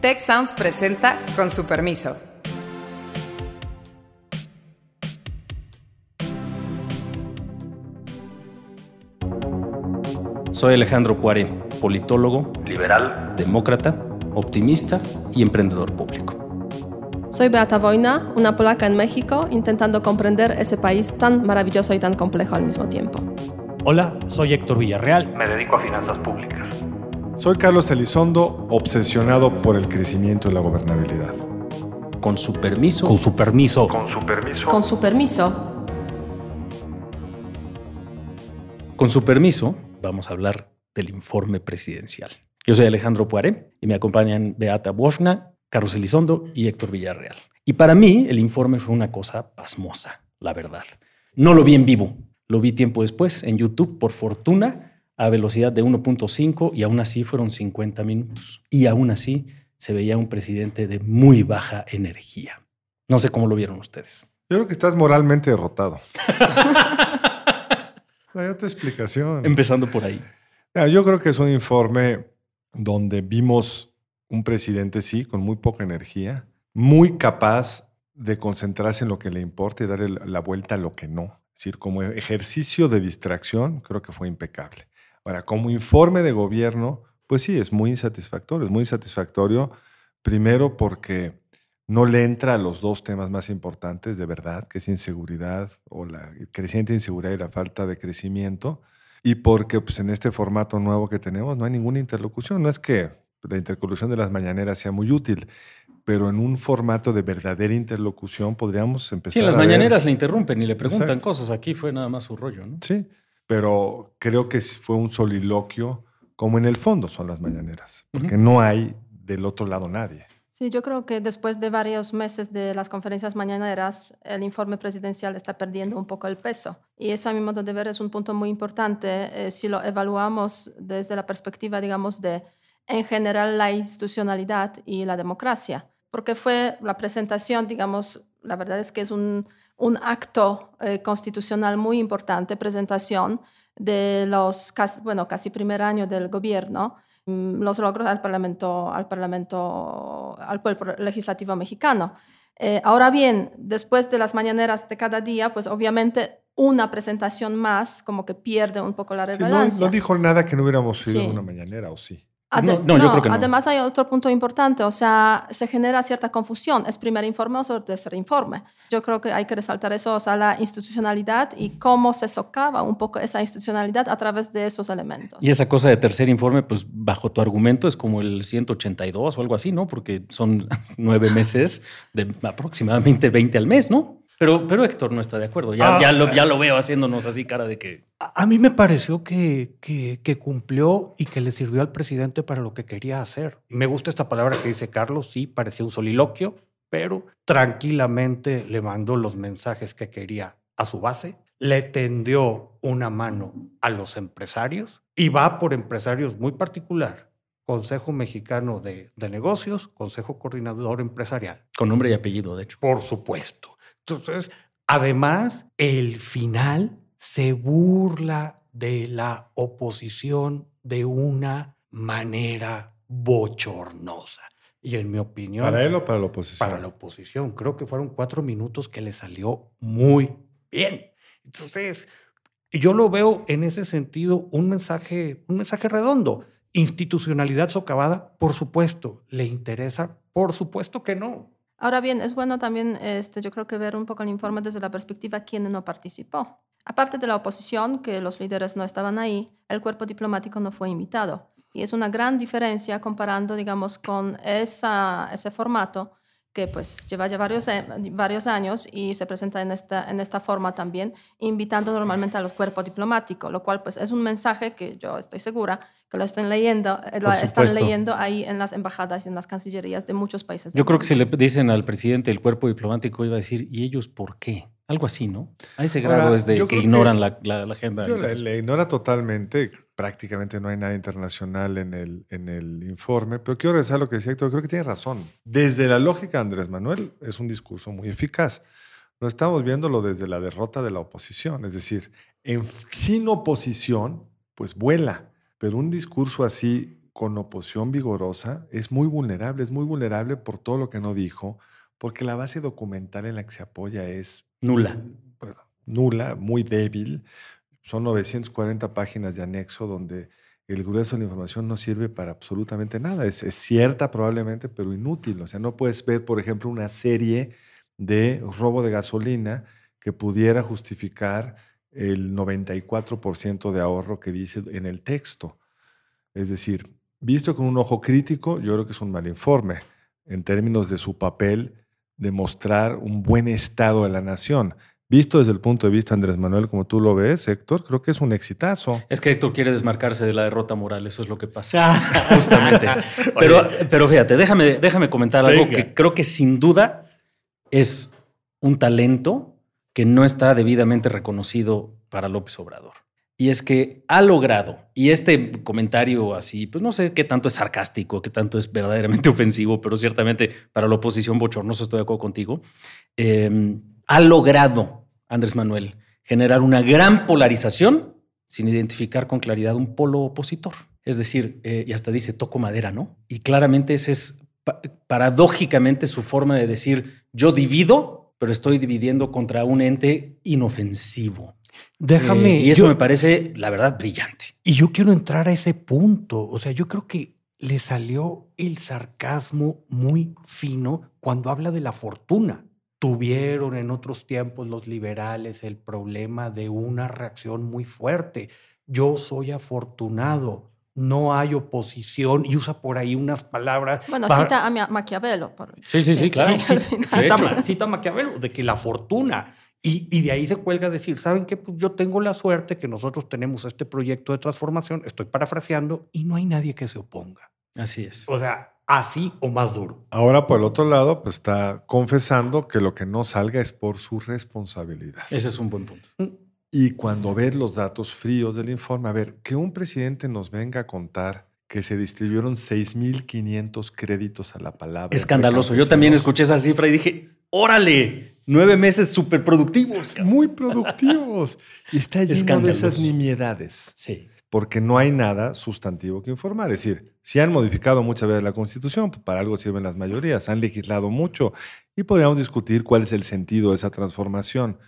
Tech Sounds presenta con su permiso. Soy Alejandro Puare, politólogo, liberal, demócrata, optimista y emprendedor público. Soy Beata Wojna, una polaca en México, intentando comprender ese país tan maravilloso y tan complejo al mismo tiempo. Hola, soy Héctor Villarreal. Me dedico a finanzas públicas. Soy Carlos Elizondo, obsesionado por el crecimiento y la gobernabilidad. Con su permiso. Con su permiso. Con su permiso. Con su permiso. Con su permiso, vamos a hablar del informe presidencial. Yo soy Alejandro Puaré y me acompañan Beata Bofna, Carlos Elizondo y Héctor Villarreal. Y para mí el informe fue una cosa pasmosa, la verdad. No lo vi en vivo, lo vi tiempo después en YouTube, por fortuna, a velocidad de 1.5 y aún así fueron 50 minutos. Y aún así se veía un presidente de muy baja energía. No sé cómo lo vieron ustedes. Yo creo que estás moralmente derrotado. No hay otra explicación. Empezando por ahí. Yo creo que es un informe donde vimos un presidente, sí, con muy poca energía, muy capaz de concentrarse en lo que le importa y darle la vuelta a lo que no. Es decir, como ejercicio de distracción, creo que fue impecable. Ahora, como informe de gobierno, pues sí, es muy insatisfactorio. Es muy insatisfactorio, primero porque no le entra a los dos temas más importantes de verdad, que es inseguridad o la creciente inseguridad y la falta de crecimiento, y porque pues, en este formato nuevo que tenemos no hay ninguna interlocución. No es que la interlocución de las mañaneras sea muy útil, pero en un formato de verdadera interlocución podríamos empezar. Sí, las a ver- mañaneras le interrumpen y le preguntan Exacto. cosas. Aquí fue nada más su rollo, ¿no? Sí, pero creo que fue un soliloquio como en el fondo son las mañaneras, porque no hay del otro lado nadie. Sí, yo creo que después de varios meses de las conferencias mañaneras, el informe presidencial está perdiendo un poco el peso. Y eso, a mi modo de ver, es un punto muy importante eh, si lo evaluamos desde la perspectiva, digamos, de, en general, la institucionalidad y la democracia. Porque fue la presentación, digamos, la verdad es que es un, un acto eh, constitucional muy importante, presentación de los, casi, bueno, casi primer año del gobierno, mm, los logros al Parlamento, al Parlamento, al cuerpo legislativo mexicano. Eh, ahora bien, después de las mañaneras de cada día, pues obviamente una presentación más como que pierde un poco la Sí, no, relevancia. no dijo nada que no hubiéramos oído Sí. una mañanera, ¿o sí? No, yo creo que no. Además hay otro punto importante, o sea, se genera cierta confusión. ¿Es primer informe o tercer informe? Yo creo que hay que resaltar eso, o sea, la institucionalidad y cómo se socava un poco esa institucionalidad a través de esos elementos. Y esa cosa de tercer informe, pues bajo tu argumento es como el 182 o algo así, ¿no? Porque son nueve meses de aproximadamente 20 al mes, ¿no? Pero, pero Héctor no está de acuerdo. Ya, Ah. ya, lo, ya lo veo haciéndonos así cara de que... A, a mí me pareció que, que, que cumplió y que le sirvió al presidente para lo que quería hacer. Me gusta esta palabra que dice Carlos, sí, parecía un soliloquio, pero tranquilamente le mandó los mensajes que quería a su base, le tendió una mano a los empresarios y va por empresarios muy particular. Consejo Mexicano de, de Negocios, Consejo Coordinador Empresarial. Con nombre y apellido, de hecho. Por supuesto. Entonces, además, el final se burla de la oposición de una manera bochornosa. Y en mi opinión, ¿Para él o para la oposición? para la oposición, creo que fueron cuatro minutos que le salió muy bien. Entonces, yo lo veo en ese sentido un mensaje, un mensaje redondo. Institucionalidad socavada, por supuesto. ¿Le interesa? Por supuesto que no. Ahora bien, es bueno también, este, yo creo que ver un poco el informe desde la perspectiva de quién no participó. Aparte de la oposición, que los líderes no estaban ahí, el cuerpo diplomático no fue invitado. Y es una gran diferencia comparando, digamos, con ese formato que pues lleva ya varios, varios años y se presenta en esta, en esta forma también, invitando normalmente a los cuerpos diplomáticos, lo cual pues es un mensaje que yo estoy segura que lo están leyendo, eh, lo están leyendo ahí en las embajadas y en las cancillerías de muchos países. Yo creo que si mundo. le dicen al presidente del cuerpo diplomático iba a decir, ¿y ellos por qué? Algo así, ¿no? A ese Ahora, grado es de que creo que- ignoran la, la- la agenda. Yo internacional. le ignora totalmente, prácticamente no hay nada internacional en el, en el informe, pero quiero regresar a lo que decía Héctor, creo que tiene razón. Desde la lógica Andrés Manuel es un discurso muy eficaz. No estamos viéndolo desde la derrota de la oposición, es decir, en, sin oposición, pues vuela, pero un discurso así con oposición vigorosa es muy vulnerable, es muy vulnerable por todo lo que no dijo, porque la base documental en la que se apoya es Nula. bueno, nula, muy débil. Son 940 páginas de anexo donde el grueso de la información no sirve para absolutamente nada. Es, cierta probablemente, pero inútil. O sea, no puedes ver, por ejemplo, una serie de robo de gasolina que pudiera justificar el 94% de ahorro que dice en el texto. Es decir, visto con un ojo crítico, yo creo que es un mal informe en términos de su papel de mostrar un buen estado de la nación. Visto desde el punto de vista Andrés Manuel, como tú lo ves, Héctor, creo que es un exitazo. Es que Héctor quiere desmarcarse de la derrota moral, eso es lo que pasa. Justamente. pero, pero fíjate, déjame, déjame comentar algo Venga. que creo que sin duda es un talento que no está debidamente reconocido para López Obrador. Y es que ha logrado, y este comentario así, pues no sé qué tanto es sarcástico, qué tanto es verdaderamente ofensivo, pero ciertamente para la oposición bochornoso estoy de acuerdo contigo, eh, ha logrado Andrés Manuel generar una gran polarización sin identificar con claridad un polo opositor. Es decir, eh, y hasta dice toco madera, ¿no? Y claramente ese es pa- paradójicamente su forma de decir yo divido, pero estoy dividiendo contra un ente inofensivo. Déjame. Eh, y eso yo- me parece, la verdad, brillante. Y yo quiero entrar a ese punto. O sea, yo creo que le salió el sarcasmo muy fino cuando habla de la fortuna. Tuvieron en otros tiempos los liberales el problema de una reacción muy fuerte. Yo soy afortunado, no hay oposición y usa por ahí unas palabras. Bueno, para- cita a Ma- Maquiavelo. por- Sí, sí, sí, claro. Sí, De Cita. Ma- cita Maquiavelo, de que la fortuna. Y, y de ahí se cuelga a decir, ¿saben qué? Pues yo tengo la suerte que nosotros tenemos este proyecto de transformación, estoy parafraseando, y no hay nadie que se oponga. Así es. O sea, así o más duro. Ahora, por el otro lado, pues está confesando que lo que no salga es por su responsabilidad. Ese es un buen punto. Y cuando ves los datos fríos del informe, a ver, que un presidente nos venga a contar que se distribuyeron 6.500 créditos a la palabra. Escandaloso. Yo también escuché esa cifra y dije, órale, nueve meses súper productivos. Muy productivos. Y está lleno de esas nimiedades. Sí. Porque no hay nada sustantivo que informar. Es decir, si han modificado muchas veces la Constitución, pues para algo sirven las mayorías, han legislado mucho y podríamos discutir cuál es el sentido de esa transformación.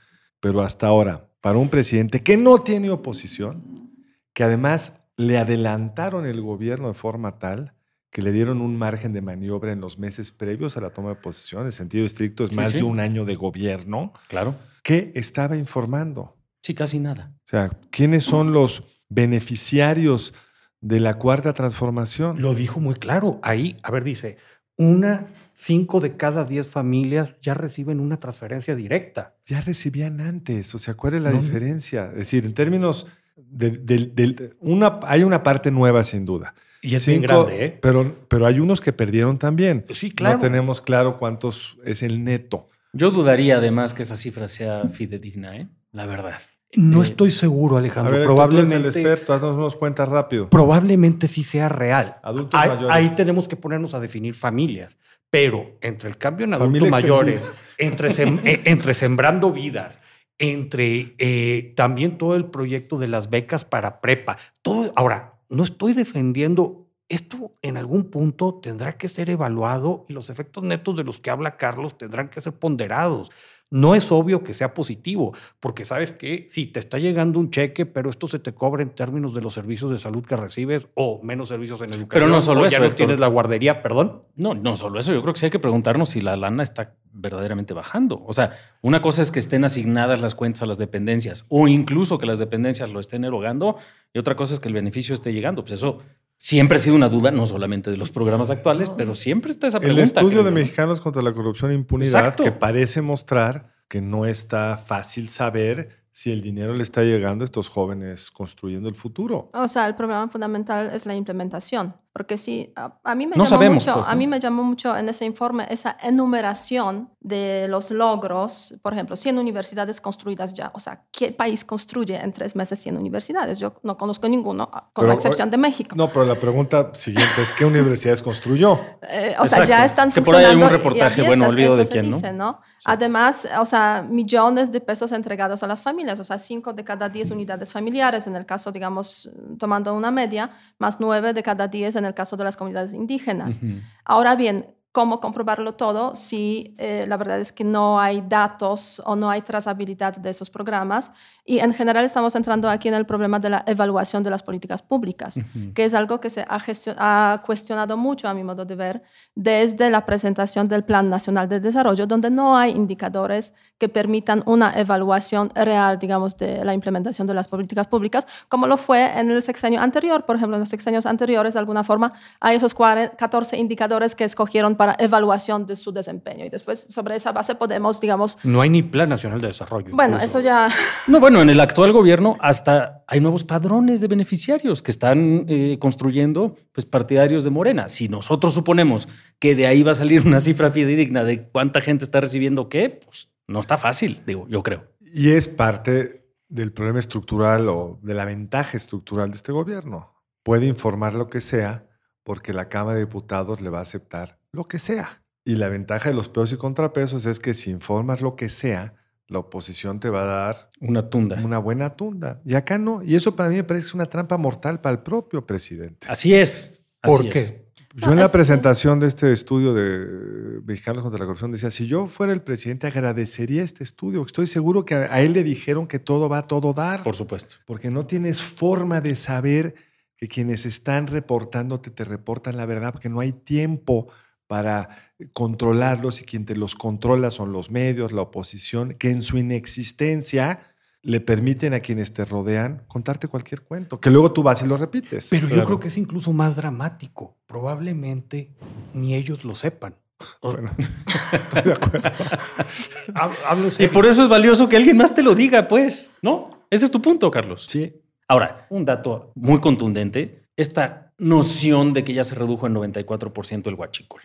Pero hasta ahora, para un presidente que no tiene oposición, que además le adelantaron el gobierno de forma tal que le dieron un margen de maniobra en los meses previos a la toma de posesión, en sentido estricto es Sí, más sí. de un año de gobierno, Claro. que estaba informando. Sí, casi nada. O sea, ¿quiénes son los beneficiarios de la cuarta transformación? Lo dijo muy claro. Ahí, a ver, dice, una, cinco de cada diez familias ya reciben una transferencia directa. Ya recibían antes. O sea, ¿cuál es la No. diferencia? Es decir, en términos de, una, hay una parte nueva sin duda. Y es bien Cinco, grande, ¿eh? Pero, pero hay unos que perdieron también. Sí, claro. No tenemos claro cuántos es el neto. Yo dudaría además que esa cifra sea fidedigna, ¿eh? La verdad. No Eh, estoy seguro, A Alejandro. ver, probablemente, el experto, haznos unos cuentas rápido. probablemente sí sea real. Adultos Ahí, mayores. ahí tenemos que ponernos a definir familias. Pero entre el cambio en adultos Familia mayores, extendida. entre, sem- eh, entre sembrando vidas, entre eh, también todo el proyecto de las becas para prepa, todo. Ahora, no estoy defendiendo. Esto en algún punto tendrá que ser evaluado y los efectos netos de los que habla Carlos tendrán que ser ponderados. No es obvio que sea positivo, porque sabes que sí, te está llegando un cheque, pero esto se te cobra en términos de los servicios de salud que recibes o menos servicios en educación. Pero no solo eso, Ya no tienes la guardería, perdón. No, no solo eso. Yo creo que sí hay que preguntarnos si la lana está verdaderamente bajando. O sea, una cosa es que estén asignadas las cuentas a las dependencias o incluso que las dependencias lo estén erogando y otra cosa es que el beneficio esté llegando. Pues eso siempre ha sido una duda, no solamente de los programas actuales, pero siempre está esa El pregunta. estudio creo de. Mexicanos contra la Corrupción e Impunidad Exacto. que parece mostrar que no está fácil saber si el dinero le está llegando a estos jóvenes construyendo el futuro. O sea, el problema fundamental es la implementación, porque sí, a, a mí me No llamó sabemos, mucho, pues, a ¿no? mí me llamó mucho en ese informe esa enumeración de los logros, por ejemplo, 100 universidades construidas ya, o sea, ¿qué país construye en tres meses 100 universidades? Yo no conozco ninguno, con Pero, la excepción de México. No, pero la pregunta siguiente es, ¿qué universidades construyó? Eh, o sea, ya Exacto. están Que por ahí hay un funcionando. reportaje, bueno, olvido de quién, ¿no? dice, ¿no? Además, o sea, millones de pesos entregados a las familias, o sea, 5 de cada 10 unidades familiares, en el caso, digamos, tomando una media, más 9 de cada 10 en el caso de las comunidades indígenas. Ujú. Ahora bien, ¿cómo comprobarlo todo si eh, la verdad es que no hay datos o no hay trazabilidad de esos programas? Y en general estamos entrando aquí en el problema de la evaluación de las políticas públicas, Ujú. que es algo que se ha, ha cuestionado mucho, a mi modo de ver, desde la presentación del Plan Nacional de Desarrollo, donde no hay indicadores que permitan una evaluación real, digamos, de la implementación de las políticas públicas, como lo fue en el sexenio anterior. Por ejemplo, en los sexenios anteriores, de alguna forma, hay esos 40 14 indicadores que escogieron para evaluación de su desempeño. Y después, sobre esa base, podemos, digamos, No hay ni Plan Nacional de Desarrollo. bueno, incluso. eso ya... No, bueno, en el actual gobierno hasta hay nuevos padrones de beneficiarios que están eh, construyendo pues, partidarios de Morena. Si nosotros suponemos que de ahí va a salir una cifra fidedigna de cuánta gente está recibiendo qué, pues no está fácil, digo, yo creo. Y es parte del problema estructural o de la ventaja estructural de este gobierno. Puede informar lo que sea porque la Cámara de Diputados le va a aceptar lo que sea. Y la ventaja de los pesos y contrapesos es que si informas lo que sea, la oposición te va a dar Una tunda. una buena tunda. Y acá no. Y eso para mí me parece una trampa mortal para el propio presidente. Así es. Así ¿Por qué? es. Yo No, en la presentación de este estudio de Mexicanos contra la Corrupción decía, si yo fuera el presidente agradecería este estudio. Estoy seguro que a a él le dijeron que todo va a todo dar. Por supuesto. Porque no tienes forma de saber que quienes están reportándote te reportan la verdad, porque no hay tiempo para controlarlos y quien te los controla son los medios, la oposición, que en su inexistencia le permiten a quienes te rodean contarte cualquier cuento, que luego tú vas y lo repites. Pero yo creo que es incluso más dramático. Probablemente ni ellos lo sepan. Bueno, estoy de acuerdo. Hablo Y por eso es valioso que alguien más te lo diga, pues, ¿no? Ese es tu punto, Carlos. Sí, Ahora, un dato muy contundente, esta noción de que ya se redujo en 94% el huachicol.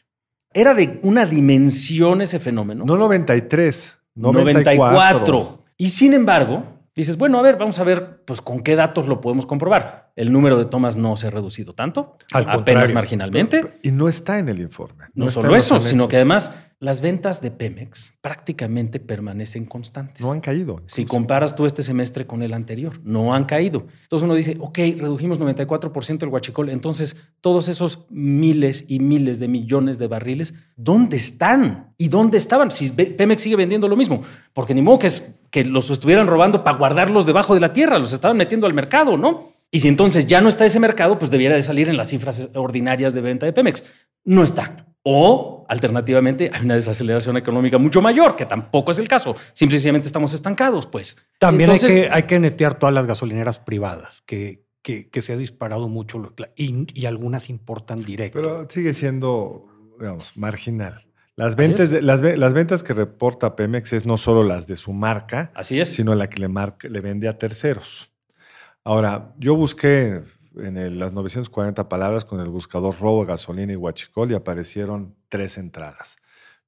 Era de una dimensión ese fenómeno. no 93, 94. 94. Y sin embargo, dices, bueno, a ver, vamos a ver, pues con qué datos lo podemos comprobar. El número de tomas no se ha reducido tanto, Al apenas contrario. marginalmente. Y no está en el informe. No, solo eso, sino que además las ventas de Pemex prácticamente permanecen constantes. No han caído. Si comparas tú este semestre con el anterior, no han caído. Entonces uno dice, ok, redujimos 94% el huachicol, entonces todos esos miles y miles de millones de barriles, ¿dónde están? ¿Y dónde estaban? Si Pemex sigue vendiendo lo mismo, porque ni modo que, es, que los estuvieran robando para guardarlos debajo de la tierra, los estaban metiendo al mercado, ¿no? Y si entonces ya no está ese mercado, pues debiera de salir en las cifras ordinarias de venta de Pemex. No está. O, alternativamente, hay una desaceleración económica mucho mayor, que tampoco es el caso. Simplemente estamos estancados, pues. También Entonces- hay, que, hay que netear todas las gasolineras privadas, que, que, que se ha disparado mucho y, y algunas importan directo. Pero sigue siendo, digamos, marginal. Las ventas, las, ve- las ventas que reporta Pemex es no solo las de su marca, Así es. sino la que le, marca- le vende a terceros. Ahora, yo busqué en el- las 940 palabras con el buscador robo, gasolina y huachicol y aparecieron tres entradas.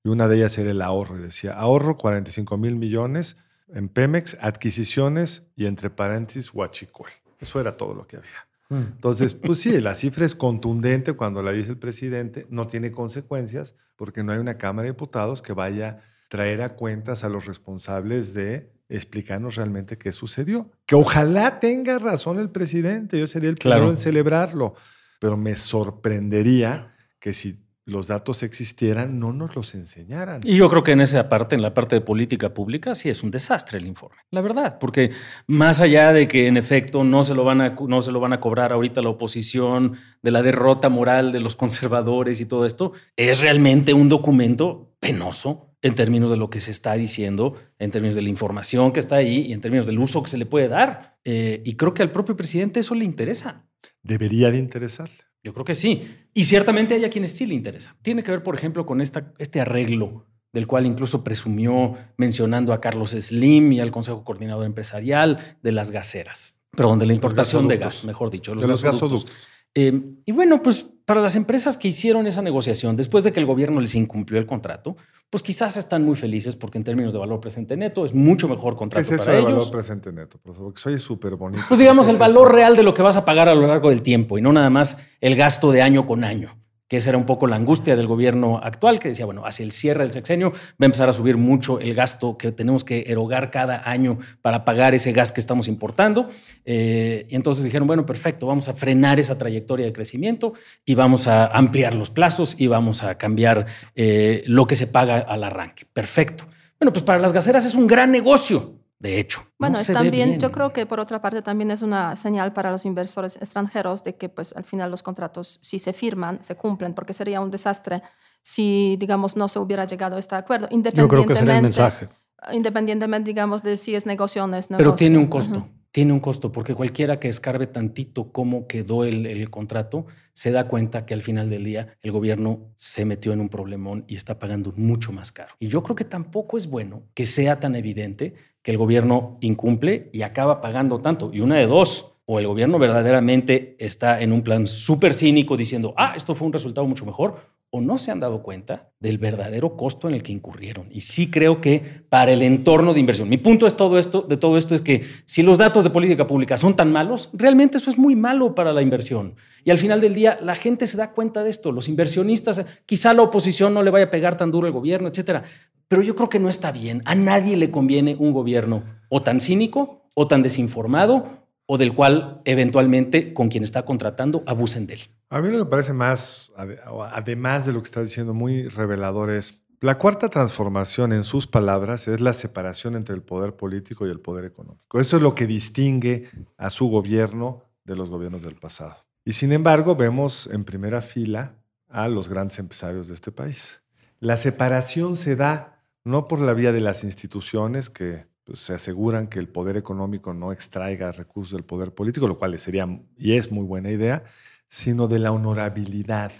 Y una de ellas era el ahorro. Y decía, ahorro 45 mil millones en Pemex, adquisiciones y entre paréntesis huachicol. Eso era todo lo que había. Mm. Entonces, pues sí, la cifra es contundente cuando la dice el presidente, no tiene consecuencias porque no hay una Cámara de Diputados que vaya a traer a cuentas a los responsables de explicarnos realmente qué sucedió. Que ojalá tenga razón el presidente, yo sería el Claro. primero en celebrarlo, pero me sorprendería que si los datos existieran, no nos los enseñaran. Y yo creo que en esa parte, en la parte de política pública, sí es un desastre el informe. La verdad, porque más allá de que en efecto no se lo van a, no se lo van a cobrar ahorita la oposición, de la derrota moral de los conservadores y todo esto, es realmente un documento penoso en términos de lo que se está diciendo, en términos de la información que está ahí y en términos del uso que se le puede dar. Eh, y creo que al propio presidente eso le interesa. Debería de interesarle. Yo creo que sí. Y ciertamente hay a quienes sí le interesa. Tiene que ver, por ejemplo, con esta, este arreglo del cual incluso presumió mencionando a Carlos Slim y al Consejo Coordinador Empresarial de las gaseras. Perdón, de la importación de gas, mejor dicho. De los gasoductos. Eh, y bueno, pues para las empresas que hicieron esa negociación después de que el gobierno les incumplió el contrato, pues quizás están muy felices porque en términos de valor presente neto es mucho mejor ¿Qué contrato es eso para de ellos. valor presente neto, profesor? Porque soy súper bonito. Pues digamos ¿Qué el valor eso? real de lo que vas a pagar a lo largo del tiempo y no nada más el gasto de año con año. Que esa era un poco la angustia del gobierno actual, que decía, bueno, hacia el cierre del sexenio va a empezar a subir mucho el gasto que tenemos que erogar cada año para pagar ese gas que estamos importando. Eh, y entonces dijeron, bueno, perfecto, vamos a frenar esa trayectoria de crecimiento y vamos a ampliar los plazos y vamos a cambiar eh, lo que se paga al arranque. Perfecto. Bueno, pues para las gaseras es un gran negocio de hecho. Bueno, también, yo creo que por otra parte también es una señal para los inversores extranjeros de que pues al final los contratos si se firman, se cumplen, porque sería un desastre si, digamos, no se hubiera llegado a este acuerdo, independientemente, yo creo que sería el mensaje. independientemente, digamos, de si es negocio o no es negocio. Pero tiene un costo tiene un costo, porque cualquiera que escarbe tantito cómo quedó el, contrato se da cuenta que al final del día el gobierno se metió en un problemón y está pagando mucho más caro. Y yo creo que tampoco es bueno que sea tan evidente que el gobierno incumple y acaba pagando tanto. Y una de dos, o el gobierno verdaderamente está en un plan súper cínico diciendo, ah, esto fue un resultado mucho mejor, o no se han dado cuenta del verdadero costo en el que incurrieron. Y sí creo que para el entorno de inversión. Mi punto es todo esto, de todo esto es que si los datos de política pública son tan malos, realmente eso es muy malo para la inversión. Y al final del día la gente se da cuenta de esto, los inversionistas, quizá la oposición no le vaya a pegar tan duro al gobierno, etcétera, pero yo creo que no está bien. A nadie le conviene un gobierno o tan cínico o tan desinformado o del cual eventualmente con quien está contratando abusen de él. A mí lo parece más, además de lo que está diciendo, muy revelador es la cuarta transformación, en sus palabras, es la separación entre el poder político y el poder económico. Eso es lo que distingue a su gobierno de los gobiernos del pasado. Y sin embargo, vemos en primera fila a los grandes empresarios de este país. La separación se da no por la vía de las instituciones que pues, se aseguran que el poder económico no extraiga recursos del poder político, lo cual sería y es muy buena idea, sino de la honorabilidad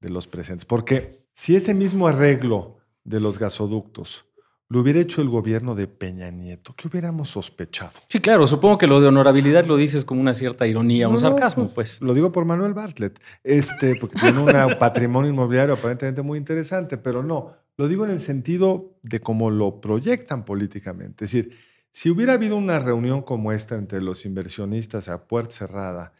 de los presentes. Porque si ese mismo arreglo de los gasoductos lo hubiera hecho el gobierno de Peña Nieto, ¿qué hubiéramos sospechado? Sí, claro, supongo que lo de honorabilidad lo dices con una cierta ironía, un sarcasmo, pues. Lo digo por Manuel Bartlett, este, porque tiene un patrimonio inmobiliario aparentemente muy interesante, pero no, lo digo en el sentido de cómo lo proyectan políticamente. Es decir, si hubiera habido una reunión como esta entre los inversionistas a puerta cerrada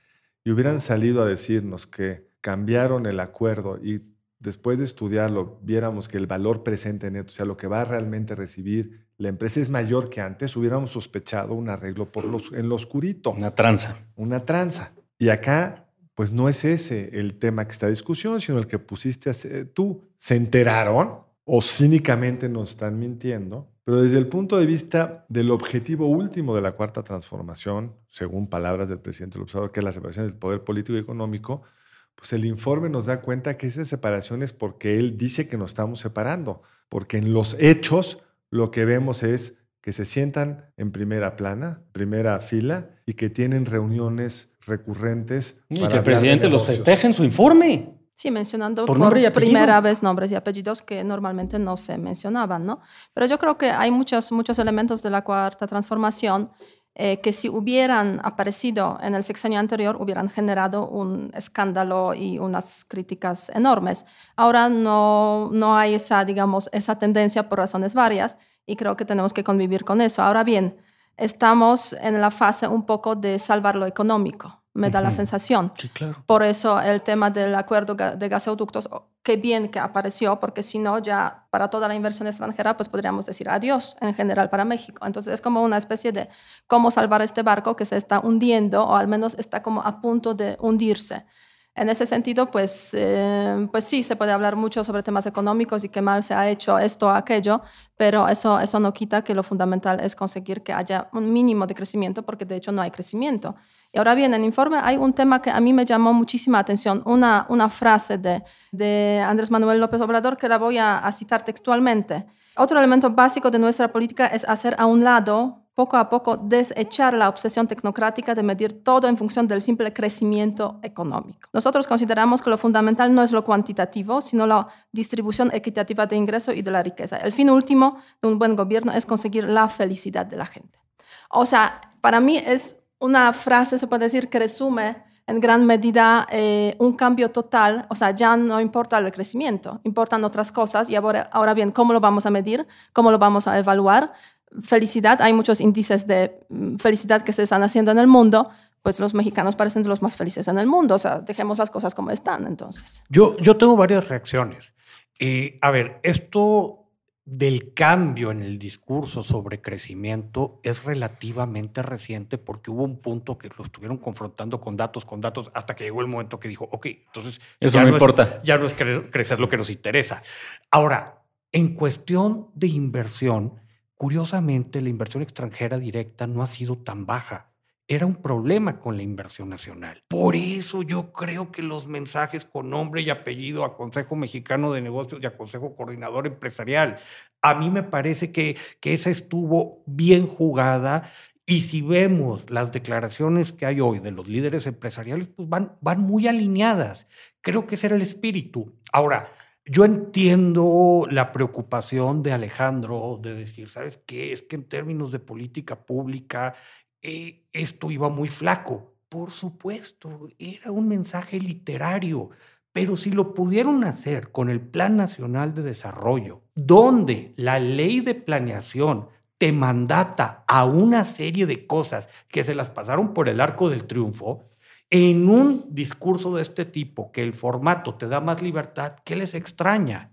y hubieran salido a decirnos que cambiaron el acuerdo y después de estudiarlo viéramos que el valor presente neto, o sea, lo que va a realmente recibir la empresa es mayor que antes, hubiéramos sospechado un arreglo por los, en lo oscurito. Una tranza. Una tranza. Y acá, pues no es ese el tema que está en discusión, sino el que pusiste tú. Se enteraron o cínicamente nos están mintiendo, pero desde el punto de vista del objetivo último de la cuarta transformación, según palabras del presidente López que es la separación del poder político y económico, pues el informe nos da cuenta que esa separación es porque él dice que nos estamos separando, porque en los hechos lo que vemos es que se sientan en primera plana, primera fila y que tienen reuniones recurrentes. Y que el presidente los festeje en su informe. Sí, mencionando por, primera vez nombres y apellidos que normalmente no se mencionaban, ¿no? Pero yo creo que hay muchos, muchos elementos de la cuarta transformación eh, que si hubieran aparecido en el sexenio anterior hubieran generado un escándalo y unas críticas enormes. Ahora no, no hay esa, digamos, esa tendencia por razones varias y creo que tenemos que convivir con eso. Ahora bien, estamos en la fase un poco de salvar lo económico me da la sensación. Sí, claro. Por eso el tema del acuerdo de gasoductos, oh, qué bien que apareció, porque si no, ya para toda la inversión extranjera, pues podríamos decir adiós en general para México. Entonces es como una especie de cómo salvar este barco que se está hundiendo o al menos está como a punto de hundirse. En ese sentido, pues, eh, pues sí, se puede hablar mucho sobre temas económicos y qué mal se ha hecho esto o aquello, pero eso, eso no quita que lo fundamental es conseguir que haya un mínimo de crecimiento, porque de hecho no hay crecimiento. Y ahora bien, en el informe hay un tema que a mí me llamó muchísima atención, una, una frase de, de Andrés Manuel López Obrador que la voy a, a citar textualmente. Otro elemento básico de nuestra política es hacer a un lado poco a poco desechar la obsesión tecnocrática de medir todo en función del simple crecimiento económico. Nosotros consideramos que lo fundamental no es lo cuantitativo, sino la distribución equitativa de ingreso y de la riqueza. El fin último de un buen gobierno es conseguir la felicidad de la gente. O sea, para mí es una frase, se puede decir, que resume en gran medida eh, un cambio total, o sea, ya no importa el crecimiento, importan otras cosas y ahora, ahora bien, ¿cómo lo vamos a medir? ¿Cómo lo vamos a evaluar? Felicidad, hay muchos índices de mm, felicidad que se están haciendo en el mundo, pues los mexicanos parecen los más felices en el mundo. O sea, dejemos las cosas como están entonces. Yo, yo tengo varias reacciones. Eh, a ver, esto del cambio en el discurso sobre crecimiento es relativamente reciente porque hubo un punto que lo estuvieron confrontando con datos, con datos, hasta que llegó el momento que dijo, ok, entonces Eso ya no es- importa. ya no es cre- crecer lo que nos interesa. Ahora, en cuestión de inversión, curiosamente la inversión extranjera directa no ha sido tan baja. Era un problema con la inversión nacional. Por eso yo creo que los mensajes con nombre y apellido a Consejo Mexicano de Negocios y a Consejo Coordinador Empresarial, a mí me parece que, que esa estuvo bien jugada y si vemos las declaraciones que hay hoy de los líderes empresariales, pues van, van muy alineadas. Creo que ese era el espíritu. Ahora, yo entiendo la preocupación de Alejandro de decir, ¿sabes qué? Es que en términos de política pública, eh, esto iba muy flaco. Por supuesto, era un mensaje literario, pero si lo pudieron hacer con el Plan Nacional de Desarrollo, donde la ley de planeación te mandata a una serie de cosas que se las pasaron por el arco del triunfo, en un discurso de este tipo, que el formato te da más libertad, ¿qué les extraña?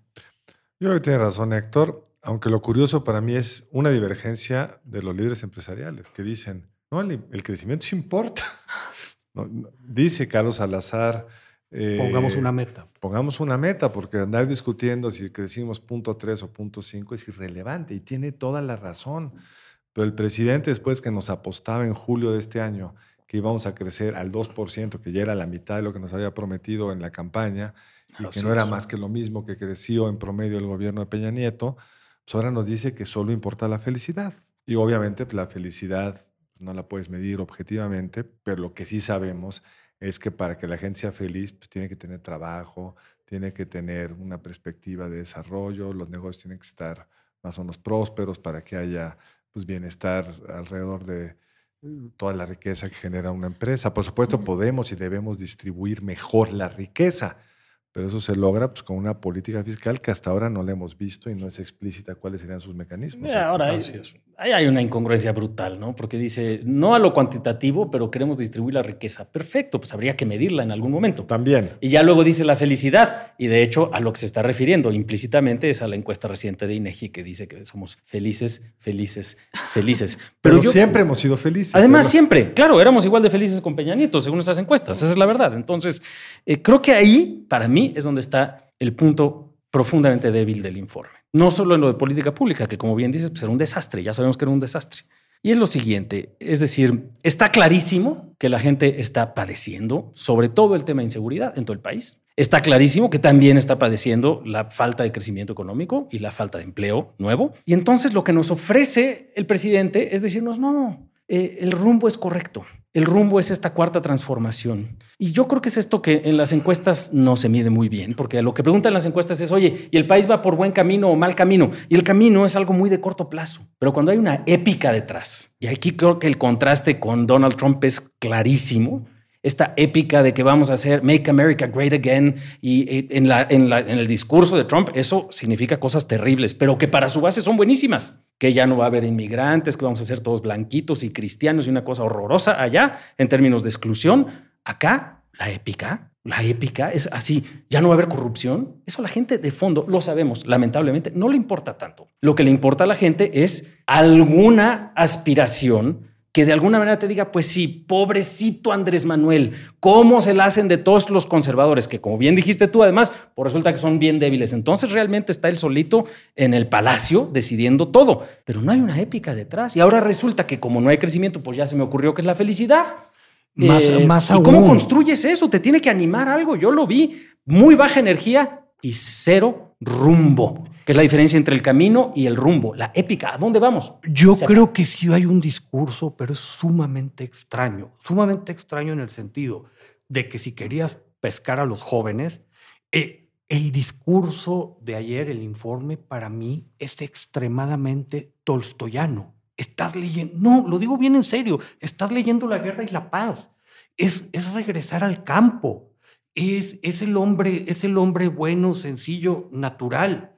Yo creo que tiene razón Héctor, aunque lo curioso para mí es una divergencia de los líderes empresariales que dicen, no, el, el crecimiento sí importa. No, no, dice Carlos Salazar. eh, Pongamos una meta. Pongamos una meta, porque andar discutiendo si crecimos punto 3 o punto 5 es irrelevante y tiene toda la razón. Pero el presidente, después que nos apostaba en julio de este año que íbamos a crecer al 2%, que ya era la mitad de lo que nos había prometido en la campaña, y que no era más que lo mismo que creció en promedio el gobierno de Peña Nieto, pues ahora nos dice que solo importa la felicidad. Y obviamente pues, la felicidad no la puedes medir objetivamente, pero lo que sí sabemos es que para que la gente sea feliz, pues tiene que tener trabajo, tiene que tener una perspectiva de desarrollo, los negocios tienen que estar más o menos prósperos para que haya pues, bienestar alrededor de toda la riqueza que genera una empresa. Por supuesto, podemos y debemos distribuir mejor la riqueza, pero eso se logra pues, con una política fiscal que hasta ahora no la hemos visto y no es explícita cuáles serían sus mecanismos. Mira, ahora es. ahí hay una incongruencia brutal, ¿no? Porque dice, no a lo cuantitativo, pero queremos distribuir la riqueza. Perfecto, pues habría que medirla en algún momento. También. Y ya luego dice la felicidad, y de hecho a lo que se está refiriendo implícitamente es a la encuesta reciente de INEGI que dice que somos felices, felices, felices. Pero, yo- siempre hemos sido felices. Además, siempre, claro, éramos igual de felices con Peña Nieto, según estas encuestas, esa es la verdad. Entonces, eh, creo que ahí, para mí, es donde está el punto profundamente débil del informe. No solo en lo de política pública, que como bien dices, pues era un desastre, ya sabemos que era un desastre. Y es lo siguiente, es decir, está clarísimo que la gente está padeciendo, sobre todo el tema de inseguridad en todo el país. Está clarísimo que también está padeciendo la falta de crecimiento económico y la falta de empleo nuevo. Y entonces lo que nos ofrece el presidente es decirnos, no, eh, el rumbo es correcto. El rumbo es esta cuarta transformación. Y yo creo que es esto que en las encuestas no se mide muy bien, porque lo que preguntan las encuestas es, oye, ¿y el país va por buen camino o mal camino? Y el camino es algo muy de corto plazo. Pero cuando hay una épica detrás, y aquí creo que el contraste con Donald Trump es clarísimo, esta épica de que vamos a hacer Make America Great Again y en, el discurso de Trump eso significa cosas terribles, pero que para su base son buenísimas, que ya no va a haber inmigrantes, que vamos a ser todos blanquitos y cristianos y una cosa horrorosa allá en términos de exclusión. Acá, la épica, la épica es así, ya no va a haber corrupción. Eso a la gente de fondo, lo sabemos, lamentablemente, no le importa tanto. Lo que le importa a la gente es alguna aspiración que de alguna manera te diga, pues sí, pobrecito Andrés Manuel, ¿cómo se la hacen de todos los conservadores? Que como bien dijiste tú, además, por resulta que son bien débiles. Entonces realmente está él solito en el palacio decidiendo todo, pero no hay una épica detrás. Y ahora resulta que como no hay crecimiento, pues ya se me ocurrió que es la felicidad. Más, eh, más ¿Y aún. cómo construyes eso? Te tiene que animar algo. Yo lo vi, muy baja energía y cero rumbo que es la diferencia entre el camino y el rumbo, la épica. ¿A dónde vamos? Yo Sepa. creo que sí hay un discurso, pero es sumamente extraño. Sumamente extraño en el sentido de que si querías pescar a los jóvenes, eh, el discurso de ayer, el informe, para mí es extremadamente tolstoyano. Estás leyendo, no, lo digo bien en serio, estás leyendo la guerra y la paz. Es, es regresar al campo. Es, es, el hombre, es el hombre bueno, sencillo, natural.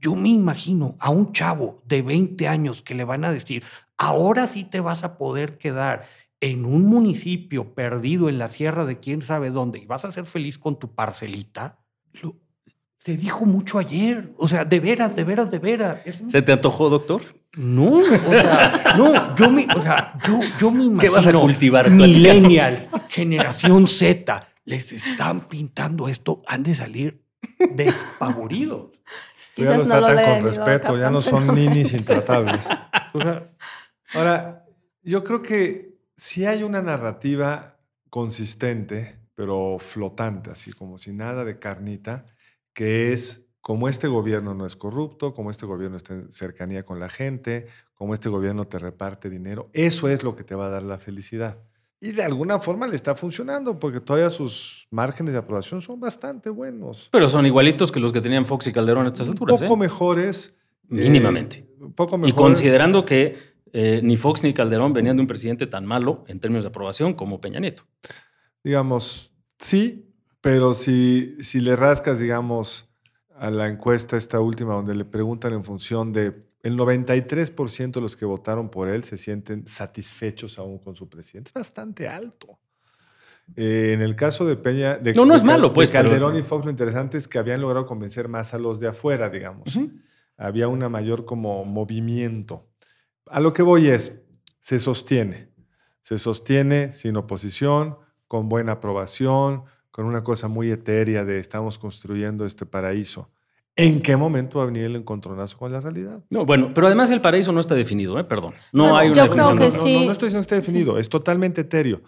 Yo me imagino a un chavo de 20 años que le van a decir, ahora sí te vas a poder quedar en un municipio perdido en la sierra de quién sabe dónde y vas a ser feliz con tu parcelita, lo- se dijo mucho ayer. O sea, de veras, de veras, de veras. Un- ¿Se te antojó, doctor? No, o sea, no, yo me, o sea, yo, yo me imagino. ¿Qué vas a cultivar? Millennials, generación Z, les están pintando esto, han de salir despavoridos. Ya Quizás los no tratan con respeto, ya no son ninis intratables. O sea, Ahora, yo creo que sí hay una narrativa consistente, pero flotante, así como sin nada de carnita, que es como este gobierno no es corrupto, como este gobierno está en cercanía con la gente, como este gobierno te reparte dinero, eso es lo que te va a dar la felicidad. Y de alguna forma le está funcionando, porque todavía sus márgenes de aprobación son bastante buenos. Pero son igualitos que los que tenían Fox y Calderón a estas Un alturas. poco ¿eh? mejores. eh, Mínimamente. poco Y mejores. considerando que eh, ni Fox ni Calderón venían de un presidente tan malo en términos de aprobación como Peña Nieto. Digamos, sí, pero si, si le rascas, digamos, a la encuesta esta última, donde le preguntan en función de el 93% de los que votaron por él se sienten satisfechos aún con su presidente. Es bastante alto. Eh, en el caso de Peña, de, No, no de es malo, de pues, pero- Calderón y Fox, lo interesante es que habían logrado convencer más a los de afuera, digamos. Había una mayor como movimiento. A lo que voy es, se sostiene. Se sostiene sin oposición, con buena aprobación, con una cosa muy etérea de estamos construyendo este paraíso. ¿En qué momento va a venir el encontronazo con la realidad? No, bueno, pero además el paraíso no está definido, ¿eh? perdón. No Bueno, hay una yo creo definición. que no, de- no, sí. no, no estoy diciendo que esté definido, es totalmente etéreo.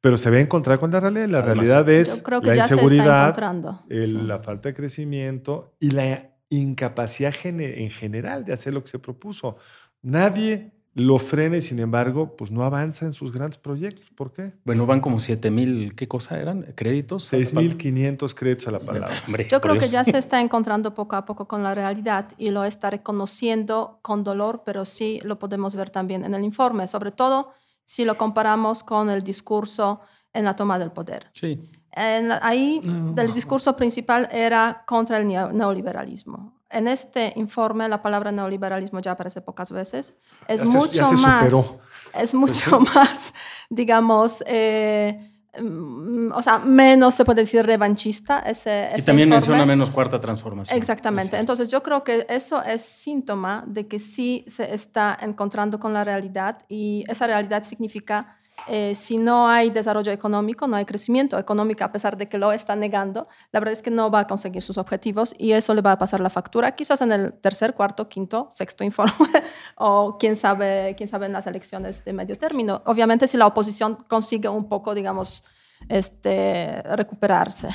Pero se va a encontrar con la realidad. La Además, realidad es Yo creo que la ya se está inseguridad, el- Sí. la falta de crecimiento y la incapacidad gene- en general de hacer lo que se propuso. Nadie lo frena y sin embargo, pues no avanza en sus grandes proyectos. ¿Por qué? Bueno, van como 7 mil, ¿qué cosa eran? ¿Créditos? 6.500 créditos a la palabra. Hombre, Yo creo que ya se está encontrando poco a poco con la realidad y lo está reconociendo con dolor, pero sí lo podemos ver también en el informe, sobre todo si lo comparamos con el discurso en la toma del poder. Sí. En la- ahí No. el discurso principal era contra el neo- neoliberalismo. En este informe la palabra neoliberalismo ya aparece pocas veces. Es Ya se- ya mucho se más, es mucho más, digamos, eh, mm, o sea, menos se puede decir revanchista. Ese, Y ese también informe. menciona menos cuarta transformación. Exactamente. Sí. Entonces yo creo que eso es síntoma de que sí se está encontrando con la realidad y esa realidad significa eh, si no hay desarrollo económico, no hay crecimiento económico a pesar de que lo está negando, la verdad es que no va a conseguir sus objetivos y eso le va a pasar la factura quizás en el tercer, cuarto, quinto, sexto informe o quién sabe, quién sabe en las elecciones de medio término. Obviamente si la oposición consigue un poco, digamos, este, recuperarse.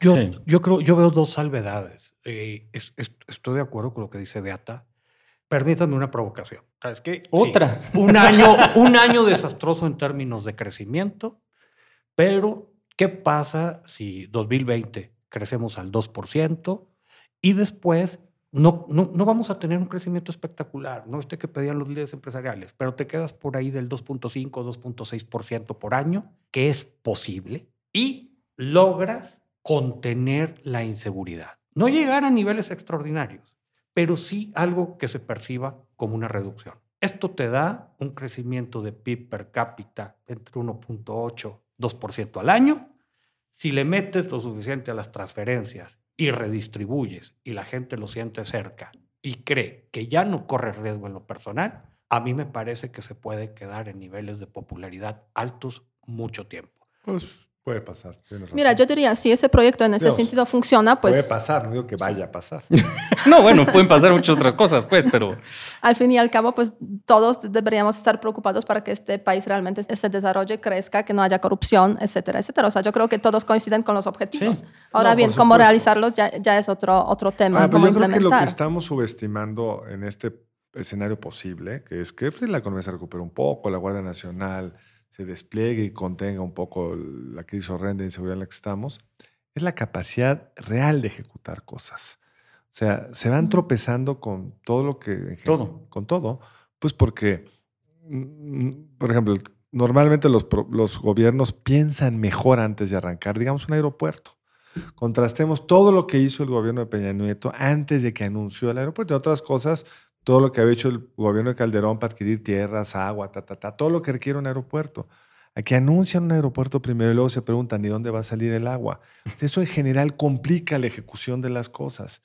Yo, Sí. yo creo, yo veo dos salvedades. Eh, es- es- estoy de acuerdo con lo que dice Beata. Permítanme una provocación. ¿Sabes qué? Sí, Otra. un, año, un año desastroso en términos de crecimiento, pero ¿qué pasa si 2020 crecemos al 2% y después no, no, no vamos a tener un crecimiento espectacular? No este que pedían los líderes empresariales, pero te quedas por ahí del 2.5, 2.6% por año, que es posible, y logras contener la inseguridad. No llegar a niveles extraordinarios, pero sí algo que se perciba como una reducción. Esto te da un crecimiento de PIB per cápita entre 1.8 2% al año. Si le metes lo suficiente a las transferencias y redistribuyes y la gente lo siente cerca y cree que ya no corre riesgo en lo personal, a mí me parece que se puede quedar en niveles de popularidad altos mucho tiempo. Pues puede pasar. Mira, yo diría, si ese proyecto en ese Dios, sentido funciona, pues... puede pasar, no digo que vaya a pasar. No, bueno, pueden pasar muchas otras cosas, pues, pero al fin y al cabo, pues todos deberíamos estar preocupados para que este país realmente se desarrolle, crezca, que no haya corrupción, etcétera, etcétera. O sea, yo creo que todos coinciden con los objetivos. Sí. Ahora No, bien, cómo realizarlos ya, ya es otro, otro tema, Ah, pero cómo yo creo que lo que estamos subestimando en este escenario posible, que es que pues, la economía se recupere un poco, la Guardia Nacional se despliegue y contenga un poco la crisis horrenda de inseguridad en la que estamos, es la capacidad real de ejecutar cosas. O sea, se van tropezando con todo lo que... Todo. Con todo, pues porque, mm, por ejemplo, normalmente los, los gobiernos piensan mejor antes de arrancar, digamos, un aeropuerto. Contrastemos todo lo que hizo el gobierno de Peña Nieto antes de que anunció el aeropuerto. Y otras cosas, todo lo que había hecho el gobierno de Calderón para adquirir tierras, agua, ta, ta, ta, todo lo que requiere un aeropuerto. a que anuncian un aeropuerto primero y luego se preguntan, ¿y dónde va a salir el agua? Eso en general complica la ejecución de las cosas.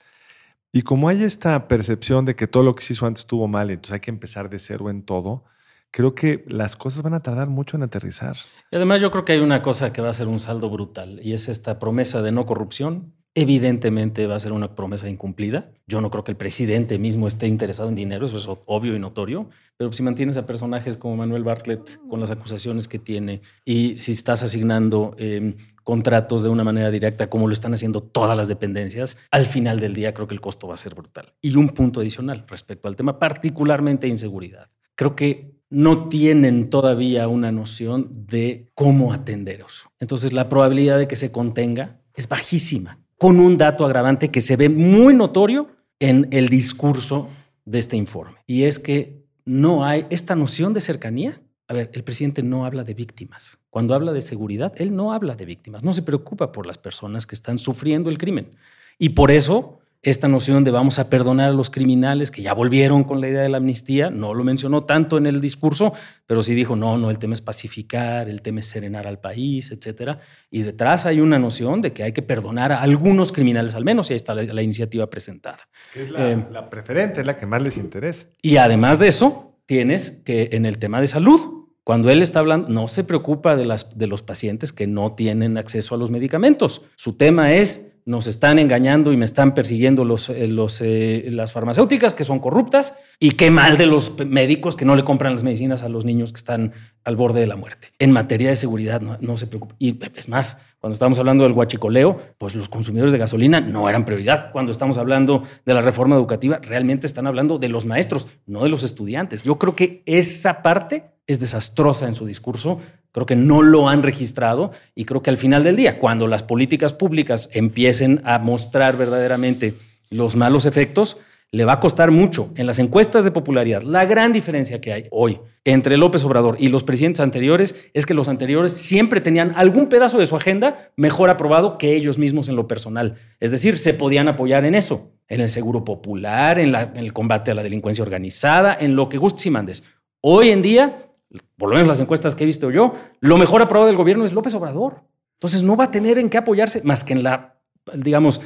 Y como hay esta percepción de que todo lo que se hizo antes estuvo mal, entonces hay que empezar de cero en todo, creo que las cosas van a tardar mucho en aterrizar. Y además yo creo que hay una cosa que va a ser un saldo brutal y es esta promesa de no corrupción. Evidentemente va a ser una promesa incumplida. Yo no creo que el presidente mismo esté interesado en dinero, eso es obvio y notorio, pero si mantienes a personajes como Manuel Bartlett con las acusaciones que tiene y si estás asignando eh, contratos de una manera directa como lo están haciendo todas las dependencias, al final del día creo que el costo va a ser brutal. Y un punto adicional respecto al tema particularmente inseguridad. Creo que no tienen todavía una noción de cómo atenderos. Entonces la probabilidad de que se contenga es bajísima, con un dato agravante que se ve muy notorio en el discurso de este informe. Y es que no hay esta noción de cercanía. A ver, el presidente no habla de víctimas. Cuando habla de seguridad, él no habla de víctimas, no se preocupa por las personas que están sufriendo el crimen. Y por eso esta noción de vamos a perdonar a los criminales que ya volvieron con la idea de la amnistía, no lo mencionó tanto en el discurso, pero sí dijo, no, no, el tema es pacificar, el tema es serenar al país, etcétera. Y detrás hay una noción de que hay que perdonar a algunos criminales al menos, y ahí está la, la iniciativa presentada. es la, eh, la preferente, es la que más les interesa. Y además de eso, tienes que en el tema de salud, cuando él está hablando, no se preocupa de, las, de los pacientes que no tienen acceso a los medicamentos. Su tema es nos están engañando y me están persiguiendo los, eh, los, eh, las farmacéuticas que son corruptas y qué mal de los médicos que no le compran las medicinas a los niños que están al borde de la muerte. En materia de seguridad no, no se preocupa. Y es más, cuando estamos hablando del guachicoleo, pues los consumidores de gasolina no eran prioridad. Cuando estamos hablando de la reforma educativa, realmente están hablando de los maestros, no de los estudiantes. Yo creo que esa parte es desastrosa en su discurso, creo que no lo han registrado y creo que al final del día, cuando las políticas públicas empiecen a mostrar verdaderamente los malos efectos, le va a costar mucho en las encuestas de popularidad. La gran diferencia que hay hoy entre López Obrador y los presidentes anteriores es que los anteriores siempre tenían algún pedazo de su agenda mejor aprobado que ellos mismos en lo personal. Es decir, se podían apoyar en eso, en el seguro popular, en, el combate a la delincuencia organizada, en lo que gustes y mandes. Hoy en día por lo menos las encuestas que he visto yo, lo mejor aprobado del gobierno es López Obrador. Entonces no va a tener en qué apoyarse más que en la, digamos,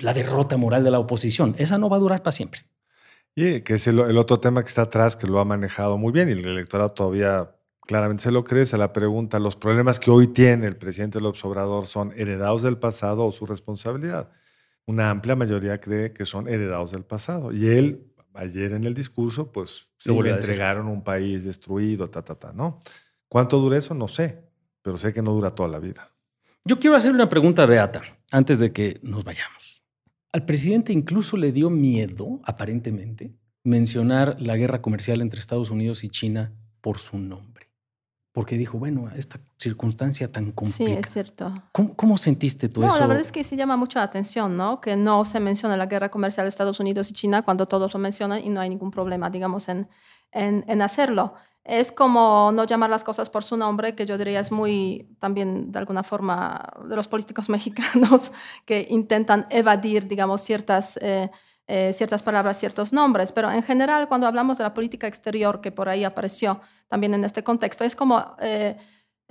la derrota moral de la oposición. Esa no va a durar para siempre. Y que es el, otro tema que está atrás, que lo ha manejado muy bien y el electorado todavía claramente se lo cree, se la pregunta, ¿los problemas que hoy tiene el presidente López Obrador son heredados del pasado o su responsabilidad? Una amplia mayoría cree que son heredados del pasado. Y él ayer en el discurso, pues se le entregaron un país destruido, ta, ta, ta, ¿no? ¿Cuánto dura eso? No sé, pero sé que no dura toda la vida. Yo quiero hacer una pregunta a Beata antes de que nos vayamos. Al presidente incluso le dio miedo, aparentemente, mencionar la guerra comercial entre Estados Unidos y China por su nombre porque dijo, bueno, esta circunstancia tan complicada. Sí, es cierto. ¿Cómo, cómo sentiste tú no, eso? la verdad es que sí llama mucha atención, ¿no? Que no se menciona la guerra comercial de Estados Unidos y China cuando todos lo mencionan y no hay ningún problema, digamos, en, en, en, hacerlo. Es como no llamar las cosas por su nombre, que yo diría es muy también de alguna forma de los políticos mexicanos que intentan evadir, digamos, ciertas... Eh, eh, ciertas palabras, ciertos nombres, pero en general cuando hablamos de la política exterior que por ahí apareció también en este contexto, es como eh,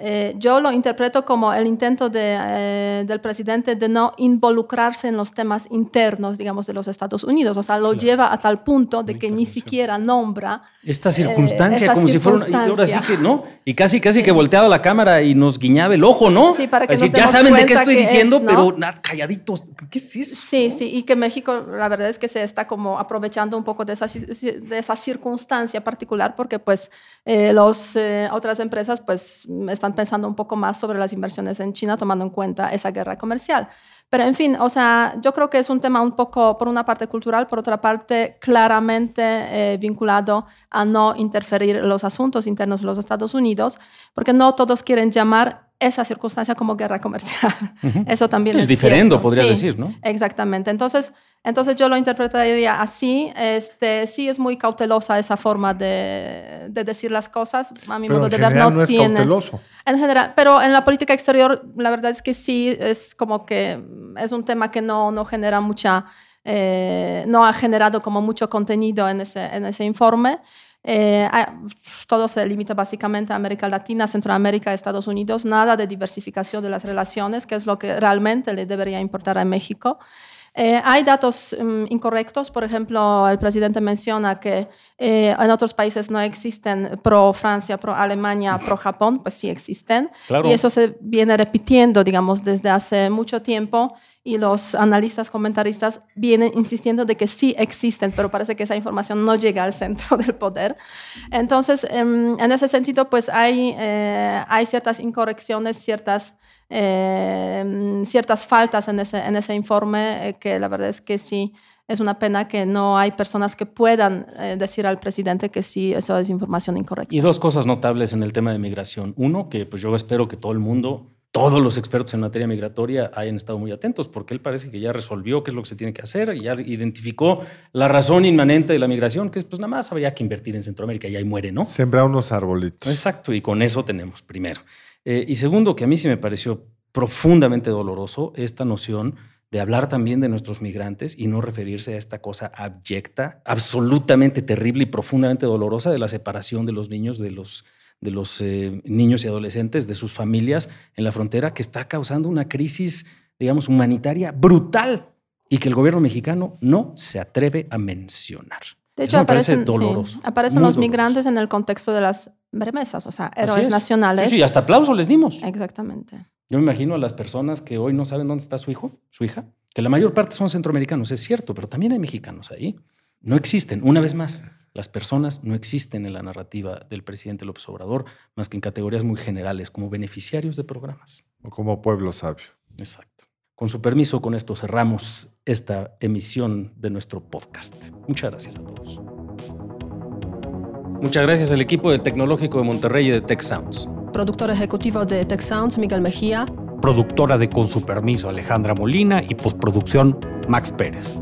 eh, yo lo interpreto como el intento de, eh, del presidente de no involucrarse en los temas internos, digamos, de los Estados Unidos. O sea, lo claro. lleva a tal punto de que ni siquiera nombra. Esta circunstancia, eh, como si fuera. Una, y ahora sí que, ¿no? Y casi, casi sí. que volteaba la cámara y nos guiñaba el ojo, ¿no? Sí, para que Así, nos Ya saben de qué estoy diciendo, es, ¿no? pero nada, calladitos. ¿Qué es eso? Sí, sí, y que México, la verdad es que se está como aprovechando un poco de esa, de esa circunstancia particular, porque, pues, eh, las otras empresas, pues, están pensando un poco más sobre las inversiones en China, tomando en cuenta esa guerra comercial. Pero en fin, o sea, yo creo que es un tema un poco, por una parte cultural, por otra parte claramente eh, vinculado a no interferir en los asuntos internos de los Estados Unidos, porque no todos quieren llamar esa circunstancia como guerra comercial. Uh -huh. Eso también El es diferendo, cierto. podrías sí, decir, ¿no? Exactamente. Entonces, entonces yo lo interpretaría así. Este, sí es muy cautelosa esa forma de, de decir las cosas. A mi pero modo en de ver no, no es tiene. cauteloso. En general, pero en la política exterior la verdad es que sí es como que es un tema que no, no genera mucha, eh, no ha generado como mucho contenido en ese, en ese informe. Eh, ah, todo se limita básicamente a América Latina, Centroamérica, Estados Unidos, nada de diversificación de las relaciones, que es lo que realmente le debería importar a México. Eh, hay datos um, incorrectos, por ejemplo, el presidente menciona que eh, en otros países no existen pro Francia, pro Alemania, pro Japón, pues sí existen. Claro. Y eso se viene repitiendo, digamos, desde hace mucho tiempo y los analistas, comentaristas vienen insistiendo de que sí existen, pero parece que esa información no llega al centro del poder. Entonces, em, en ese sentido, pues hay, eh, hay ciertas incorrecciones, ciertas eh, ciertas faltas en ese, en ese informe, eh, que la verdad es que sí, es una pena que no hay personas que puedan eh, decir al presidente que sí, eso es información incorrecta. Y dos cosas notables en el tema de migración. Uno, que pues yo espero que todo el mundo, todos los expertos en materia migratoria hayan estado muy atentos, porque él parece que ya resolvió qué es lo que se tiene que hacer, y ya identificó la razón inmanente de la migración, que es pues nada más habría que invertir en Centroamérica y ahí muere, ¿no? Sembrar unos arbolitos. Exacto, y con eso tenemos, primero. Eh, y segundo, que a mí sí me pareció profundamente doloroso esta noción de hablar también de nuestros migrantes y no referirse a esta cosa abyecta, absolutamente terrible y profundamente dolorosa de la separación de los niños, de los, de los eh, niños y adolescentes, de sus familias en la frontera, que está causando una crisis, digamos, humanitaria brutal y que el gobierno mexicano no se atreve a mencionar. De Eso hecho, parece aparecen, sí, aparecen los doloroso. migrantes en el contexto de las remesas, o sea, héroes es. nacionales. Sí, sí, hasta aplauso les dimos. Exactamente. Yo me imagino a las personas que hoy no saben dónde está su hijo, su hija, que la mayor parte son centroamericanos, es cierto, pero también hay mexicanos ahí. No existen, una vez más, las personas no existen en la narrativa del presidente López Obrador más que en categorías muy generales, como beneficiarios de programas. O como pueblo sabio. Exacto. Con su permiso, con esto cerramos esta emisión de nuestro podcast. Muchas gracias a todos. Muchas gracias al equipo del Tecnológico de Monterrey y de Tech Sounds. Productor ejecutivo de Tech Sounds, Miguel Mejía. Productora de Con su permiso, Alejandra Molina y postproducción, Max Pérez.